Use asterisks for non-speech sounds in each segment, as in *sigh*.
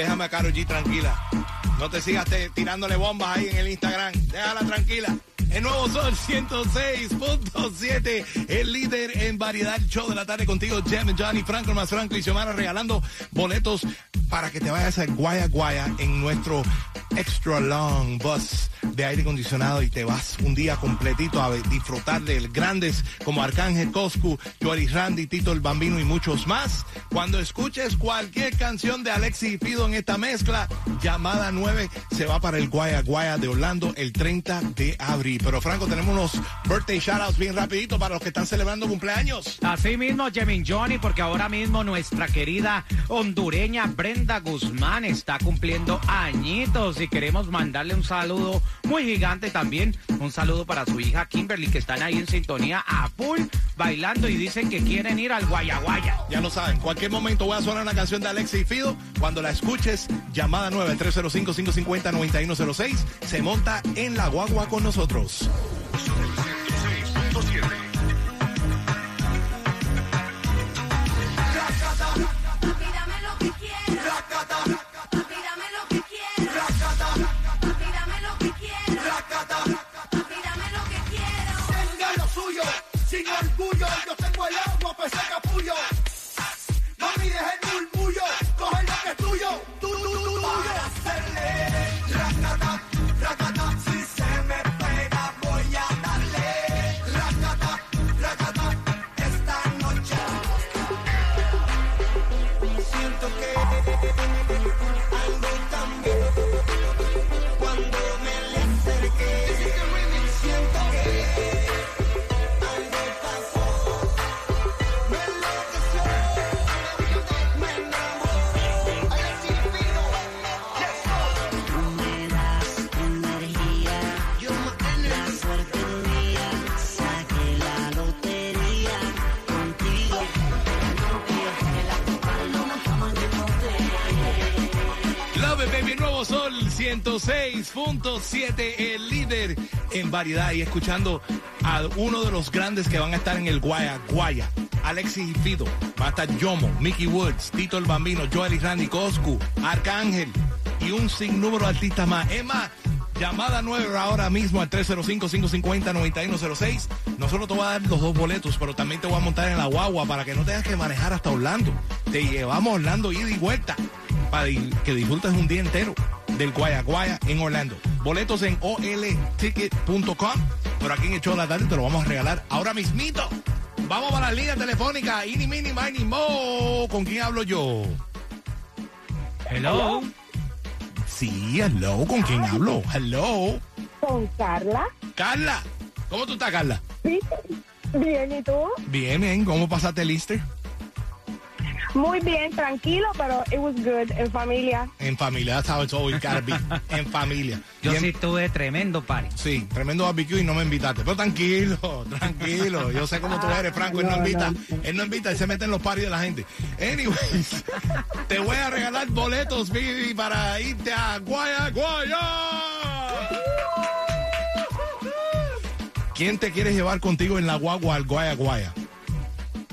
Déjame a Karol G tranquila. No te sigas tirándole bombas ahí en el Instagram. Déjala tranquila. El nuevo Sol 106.7, el líder en variedad show de la tarde contigo, Jem, Johnny, Franco, más Franco y Xiomara regalando boletos para que te vayas a Guaya Guaya en nuestro extra long bus de aire acondicionado y te vas un día completito a disfrutar de grandes como Arcángel Coscu, Jory Randy, Tito el Bambino y muchos más. Cuando escuches cualquier canción de Alexis y Pido en esta mezcla, llamada 9 se va para el Guaya Guaya de Orlando el 30 de abril. Pero Franco, tenemos unos birthday shoutouts bien rapidito para los que están celebrando cumpleaños. Así mismo, Jemin Johnny, porque ahora mismo nuestra querida hondureña Brenda Guzmán está cumpliendo añitos y queremos mandarle un saludo muy gigante también. Un saludo para su hija Kimberly, que están ahí en sintonía a full bailando y dicen que quieren ir al Guayaguaya. Ya lo saben, cualquier momento voy a sonar una canción de Alexis Fido. Cuando la escuches, llamada 9305-550-9106, se monta en la guagua con nosotros. 106.7, el líder en variedad y escuchando a uno de los grandes que van a estar en el Guaya Guaya. Alexis y Fido, va a estar Yomo, Mickey Woods, Tito el Bambino, Joel y Randy Coscu, Arcángel y un sinnúmero de artistas más. Es más, llamada 9 ahora mismo al 305-550-9106. Nosotros te voy a dar los dos boletos, pero también te voy a montar en la guagua para que no tengas que manejar hasta Orlando. Te llevamos Orlando ida y vuelta para que disfrutes un día entero del Guaya Guaya en Orlando. Boletos en olticket.com. Pero aquí en el show de la tarde te lo vamos a regalar ahora mismito. Vamos para la línea telefónica. Ini, mini, mini, mo. ¿Con quién hablo yo? Hello. Sí, hello. ¿Con quién hablo? Hello. con Carla. Carla. ¿Cómo tú estás, Carla? Sí. Bien, ¿y tú? Bien, bien. ¿Cómo pasaste el Easter? Muy bien, tranquilo, pero it was good en familia. En familia. That's how it's always gotta be. *laughs* En familia. Yo sí tuve tremendo party. Sí, tremendo barbecue y no me invitaste. Pero tranquilo, *laughs* tranquilo. Yo sé cómo tú eres, Franco. Él no No, invita, no. él no invita, él se mete en los parties de la gente. Anyways, *laughs* te voy a regalar boletos, baby, para irte a Guaya Guaya. ¿Quién te quieres llevar contigo en la guagua al Guaya Guaya?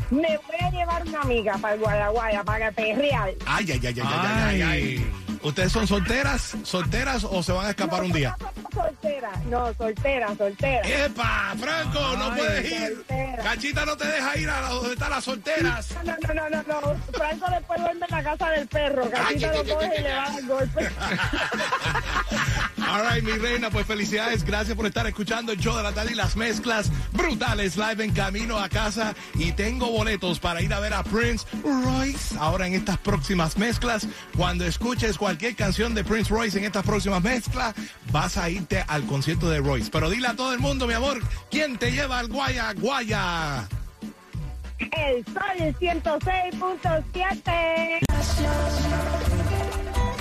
Me voy llevar una amiga para el Guayaguaya, para perrear. Ay, ay, ay, ay, ay, ay, ay, ay. ¿Ustedes son solteras, solteras o se van a escapar un día? Soltera, no, soltera, soltera. ¡Epa! Franco, no puedes ir. soltera. Cachita no te deja ir a la- donde están las solteras. No, no, no, no, no. Franco después duerme en la casa del perro. Ay, lo coge y le va a dar golpe. *laughs* All right, mi reina, pues felicidades. Gracias por estar escuchando el show de la tarde y las mezclas brutales live en camino a casa. Y tengo boletos para ir a ver a Prince Royce ahora en estas próximas mezclas. Cuando escuches cualquier canción de Prince Royce en estas próximas mezclas, vas a irte al concierto de Royce. Pero dile a todo el mundo, mi amor, ¿quién te lleva al Guaya Guaya? El Sol 106.7.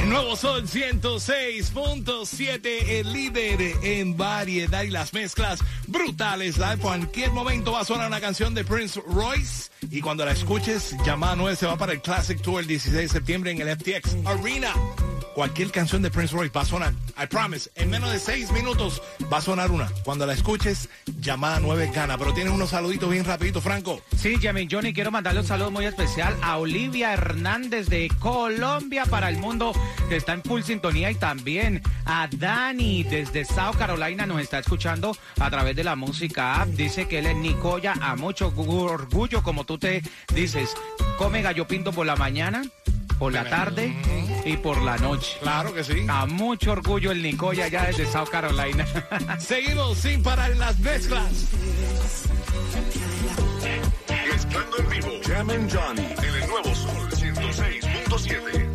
Nuevo Sol 106.7, el líder en variedad y las mezclas brutales. En cualquier momento va a sonar una canción de Prince Royce. Y cuando la escuches, llamada 9 se va para el Classic Tour el 16 de septiembre en el FTX Arena. Cualquier canción de Prince Royce va a sonar. I promise. En menos de 6 minutos va a sonar una. Cuando la escuches, llamada 9 gana. Pero tienes unos saluditos bien rapidito, Franco. Sí, Jamie Johnny, quiero mandarle un saludo muy especial a Olivia Hernández de Colombia para el mundo, que está en full sintonía, y también a Dani desde South Carolina, nos está escuchando a través de la música app. Dice que él es Nicoya, a mucho gu- orgullo, como tú te dices, come gallo pinto por la mañana, por la tarde y por la noche. Claro que sí. A mucho orgullo el Nicoya ya desde South Carolina. *laughs* Seguimos sin parar en las mezclas. Mezclando en vivo. Jam and Johnny. En el nuevo Sol 106.7.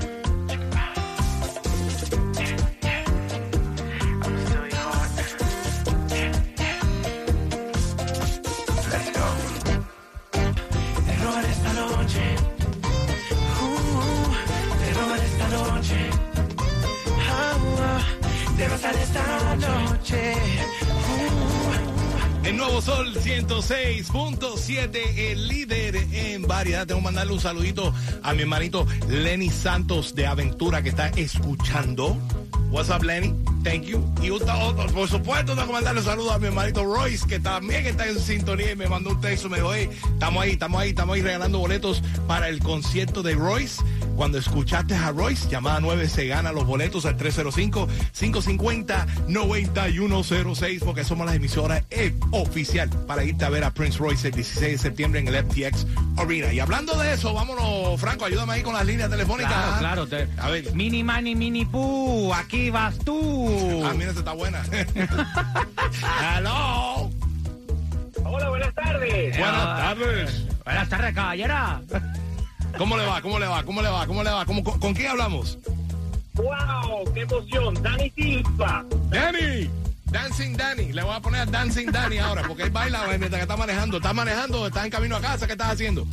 Terror esta noche. Terror esta noche. El nuevo Sol 106.7, el líder en variedad. Tengo que mandarle un saludito a mi hermanito Lenny Santos de Aventura que está escuchando. What's up, Lenny? Thank you. Y un- otro, por supuesto, tengo que mandarle un saludo a mi hermanito Royce, que también está en sintonía y me mandó un texto. Me dijo, hey, estamos ahí, estamos ahí, estamos ahí regalando boletos para el concierto de Royce. Cuando escuchaste a Royce, llamada 9 se gana los boletos al 305-550-9106, porque somos las emisoras eh, oficial para irte a ver a Prince Royce el 16 de septiembre en el FTX Arena. Y hablando de eso, vámonos, Franco, ayúdame ahí con las líneas telefónicas. Claro, claro. te- A ver. Mini Mani, Mini Poo, aquí vas tú. Ah, mira, esta está buena. *laughs* Hello. Hola, buenas tardes. Buenas Ah, tardes. Buenas tardes, caballera. ¿Cómo le va? ¿Cómo le va? ¿Cómo le va? ¿Cómo le va? ¿Cómo- con, con quién hablamos? ¡Wow! ¡Qué emoción! Dani Silva. Danny. Dancing Danny. Le voy a poner Dancing Danny ahora porque él baila mientras que está manejando. ¿Estás manejando? ¿Estás en camino a casa? ¿Qué estás haciendo?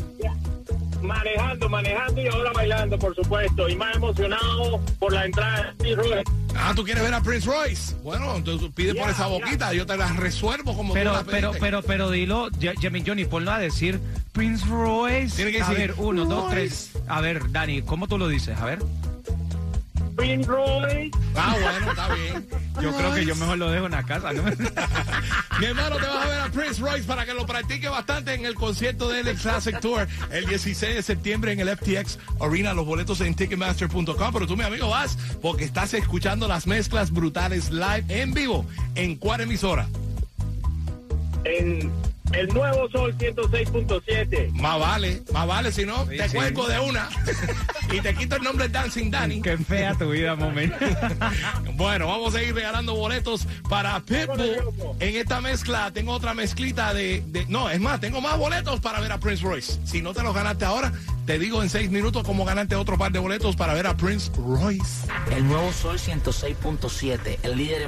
Manejando, manejando y ahora bailando, por supuesto. Y más emocionado por la entrada de Steve Roy. Ah, ¿tú quieres ver a Prince Royce? Bueno, entonces pide por esa boquita. Yo te la resuelvo como Pero, tú la pero, pediste. pero, pero dilo, Jamie Johnny, ponlo a decir Prince Royce. Tiene que a decir, ver, uno, dos, tres. A ver, Dani, ¿cómo tú lo dices? A ver. Prince Roy. Ah, bueno, está bien. Yo creo que yo mejor lo dejo en la casa, ¿no? Mi hermano, te vas a ver a Prince Royce para que lo practique bastante en el concierto del Classic Tour el 16 de septiembre en el FTX Arena. Los boletos en Ticketmaster.com. Pero tú, mi amigo, vas porque estás escuchando las mezclas brutales live en vivo. ¿En cuál emisora? En el nuevo Sol 106.7. Más vale, más vale, si no, Sí, te sí. cuelgo de una *laughs* y te quito el nombre Dancing Danny. Qué fea tu vida, momento. *laughs* Bueno, vamos a ir regalando boletos para Pitbull. En esta mezcla tengo otra mezclita de, de- No, es más, tengo más boletos para ver a Prince Royce. Si no te los ganaste ahora, te digo en seis minutos cómo ganarte otro par de boletos para ver a Prince Royce. El nuevo Sol 106.7, el líder